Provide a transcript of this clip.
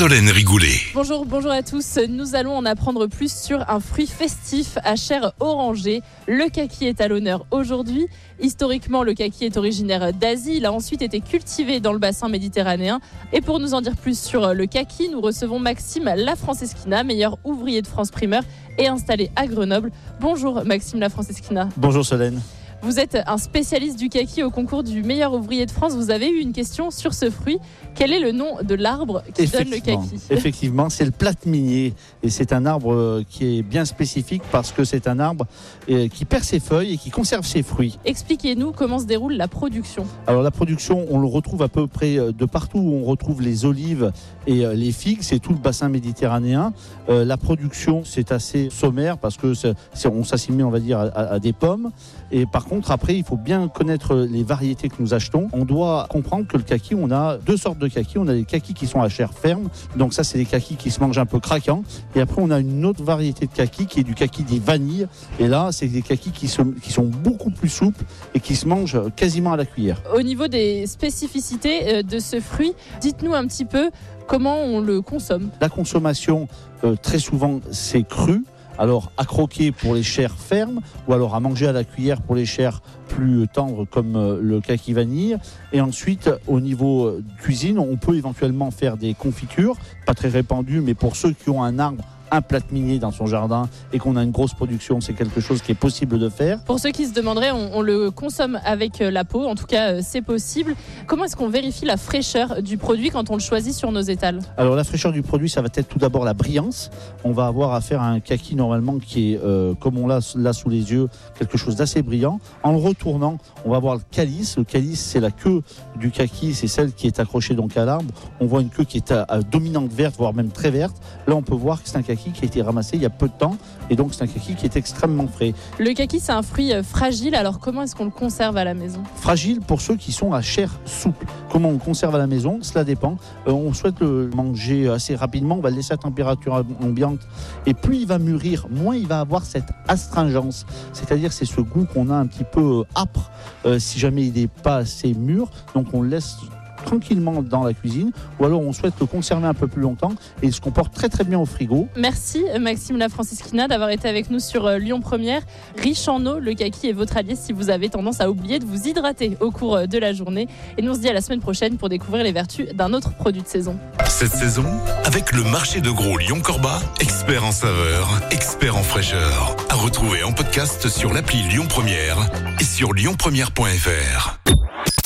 Solène Rigoulet. Bonjour, bonjour à tous. Nous allons en apprendre plus sur un fruit festif à chair orangée. Le kaki est à l'honneur aujourd'hui. Historiquement, le kaki est originaire d'Asie. Il a ensuite été cultivé dans le bassin méditerranéen. Et pour nous en dire plus sur le kaki, nous recevons Maxime Lafranceschina, meilleur ouvrier de France primeur et installé à Grenoble. Bonjour Maxime Lafranceschina. Bonjour Solène. Vous êtes un spécialiste du kaki au concours du meilleur ouvrier de France. Vous avez eu une question sur ce fruit. Quel est le nom de l'arbre qui donne le kaki? Effectivement, c'est le plate minier. Et c'est un arbre euh, qui est bien spécifique parce que c'est un arbre euh, qui perd ses feuilles et qui conserve ses fruits. Expliquez-nous comment se déroule la production. Alors la production, on le retrouve à peu près euh, de partout où on retrouve les olives et les figues, c'est tout le bassin méditerranéen. la production, c'est assez sommaire parce que on s'assimile, on va dire, à, des pommes. Et par contre, après, il faut bien connaître les variétés que nous achetons. On doit comprendre que le kaki, on a deux sortes de kaki. On a des kakis qui sont à chair ferme. Donc ça, c'est des kakis qui se mangent un peu craquants. Et après, on a une autre variété de kaki qui est du kaki des vanilles. Et là, c'est des kakis qui sont, qui sont beaucoup plus souples et qui se mangent quasiment à la cuillère. Au niveau des spécificités euh, de ce fruit, dites-nous un petit peu comment on le consomme. La consommation, euh, très souvent, c'est cru alors à croquer pour les chairs fermes ou alors à manger à la cuillère pour les chairs plus tendres comme euh, le kaki vanille. Et ensuite, au niveau euh, cuisine, on peut éventuellement faire des confitures, pas très répandues, mais pour ceux qui ont un arbre un plat minier dans son jardin et qu'on a une grosse production, c'est quelque chose qui est possible de faire. Pour ceux qui se demanderaient, on, le consomme avec euh, la peau, en tout cas euh, c'est possible. Comment est-ce qu'on vérifie la fraîcheur du produit quand on le choisit sur nos étals? Alors la fraîcheur du produit, ça va être tout d'abord la brillance. On va avoir affaire à un kaki normalement qui est, euh, comme on l'a là sous les yeux, quelque chose d'assez brillant. En le retournant, on va voir le calice. Le calice, c'est la queue du kaki, c'est celle qui est accrochée donc à l'arbre. On voit une queue qui est à, dominante verte, voire même très verte. Là, on peut voir que c'est un kaki qui a été ramassé il y a peu de temps et donc c'est un kaki qui est extrêmement frais. Le kaki c'est un fruit euh, fragile, alors comment est-ce qu'on le conserve à la maison? Fragile pour ceux qui sont à chair souple. Comment on le conserve à la maison? Cela dépend. Euh, on souhaite le manger assez rapidement, on va le laisser à température ambiante et plus il va mûrir, moins il va avoir cette astringence. C'est-à-dire c'est ce goût qu'on a un petit peu euh, âpre si jamais il n'est pas assez mûr. Donc on le laisse tranquillement dans la cuisine ou alors on souhaite le conserver un peu plus longtemps et il se comporte très très bien au frigo. Merci Maxime La Francisquina d'avoir été avec nous sur euh, Lyon Première. Riche en eau, le kaki est votre allié si vous avez tendance à oublier de vous hydrater au cours euh, de la journée. Et nous on se dit à la semaine prochaine pour découvrir les vertus d'un autre produit de saison. Cette saison, avec le marché de gros Lyon-Corba, expert en saveur, expert en fraîcheur. À retrouver en podcast sur l'appli Lyon Première et sur lyonpremière.fr.